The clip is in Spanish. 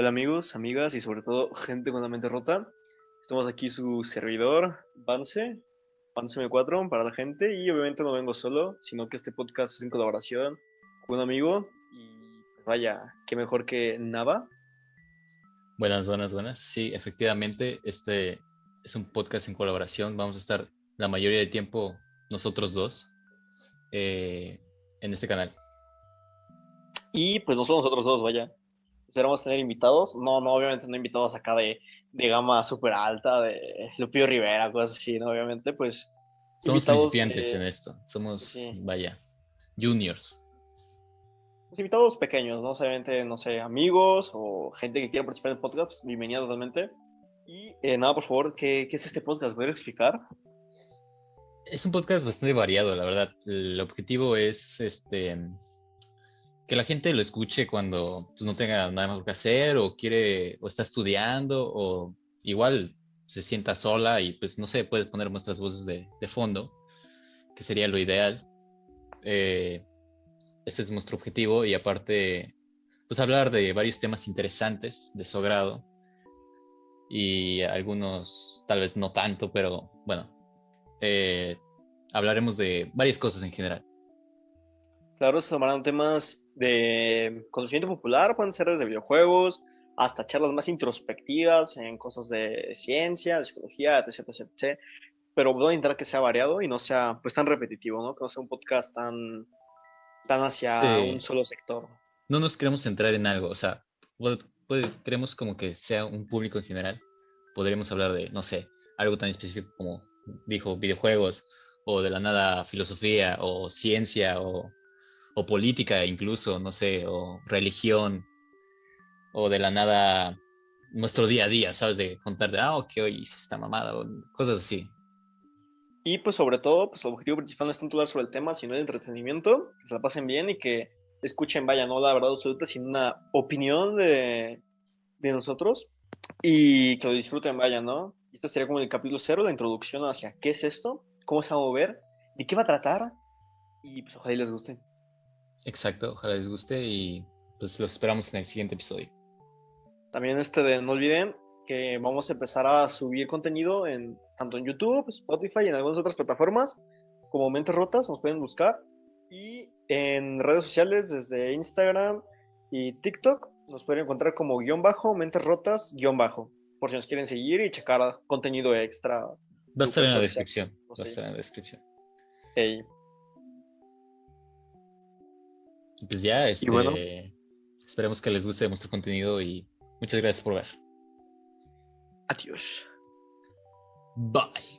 Hola amigos, amigas y sobre todo gente con la mente rota. Estamos aquí su servidor, Vance, Vance M4 para la gente y obviamente no vengo solo, sino que este podcast es en colaboración con un amigo y vaya, qué mejor que Nava. Buenas, buenas, buenas. Sí, efectivamente, este es un podcast en colaboración. Vamos a estar la mayoría del tiempo nosotros dos eh, en este canal. Y pues no somos nosotros dos, vaya esperamos tener invitados. No, no, obviamente no invitados acá de, de gama súper alta, de Lupio Rivera, cosas así, ¿no? Obviamente, pues. Somos principiantes en esto. Somos, vaya, juniors. Pues, invitados pequeños, ¿no? Obviamente, no sé, amigos o gente que quiera participar en el podcast, pues, bienvenida totalmente. Y eh, nada, por favor, ¿qué, ¿qué, es este podcast? ¿Puedes explicar? Es un podcast bastante variado, la verdad. El objetivo es este que la gente lo escuche cuando pues, no tenga nada más que hacer o quiere o está estudiando o igual se sienta sola y pues no sé, puede poner nuestras voces de, fondo, que sería lo ideal. Eh, ese es nuestro objetivo y aparte pues hablar de varios temas interesantes de su grado y algunos tal vez no tanto, pero bueno, eh, hablaremos de varias cosas en general. Claro, se tomarán temas de conocimiento popular, pueden ser desde videojuegos hasta charlas más introspectivas en cosas de ciencia, de psicología, etc, etc, Pero voy a intentar que sea variado y no sea pues tan repetitivo, ¿no? Que no sea un podcast tan, tan hacia un solo sector. No nos queremos centrar en algo, o sea, queremos como que sea un público en general. Podríamos hablar de, no sé, algo tan específico como dijo, videojuegos, o de la nada filosofía, o ciencia, o o política incluso, no sé, o religión, o de la nada nuestro día a día, ¿sabes? De contar de, ah, ok, hoy hice esta mamada, o cosas así. Y pues sobre todo, pues el objetivo principal no es tanto hablar sobre el tema, sino el entretenimiento, que se la pasen bien y que escuchen, vaya, no la verdad absoluta, sino una opinión de, de nosotros y que lo disfruten, vaya, ¿no? Este sería como el capítulo cero, la introducción hacia qué es esto, cómo se va a mover, de qué va a tratar y pues ojalá les guste. Exacto, ojalá les guste y pues los esperamos en el siguiente episodio. También este de no olviden que vamos a empezar a subir contenido en tanto en YouTube, Spotify y en algunas otras plataformas como Mentes Rotas, nos pueden buscar y en redes sociales desde Instagram y TikTok nos pueden encontrar como guion bajo, Mentes Rotas, guion bajo, por si nos quieren seguir y checar contenido extra. Va a estar en la descripción. Va a estar en la descripción. Hey. Pues ya, este, esperemos que les guste nuestro contenido y muchas gracias por ver. Adiós. Bye.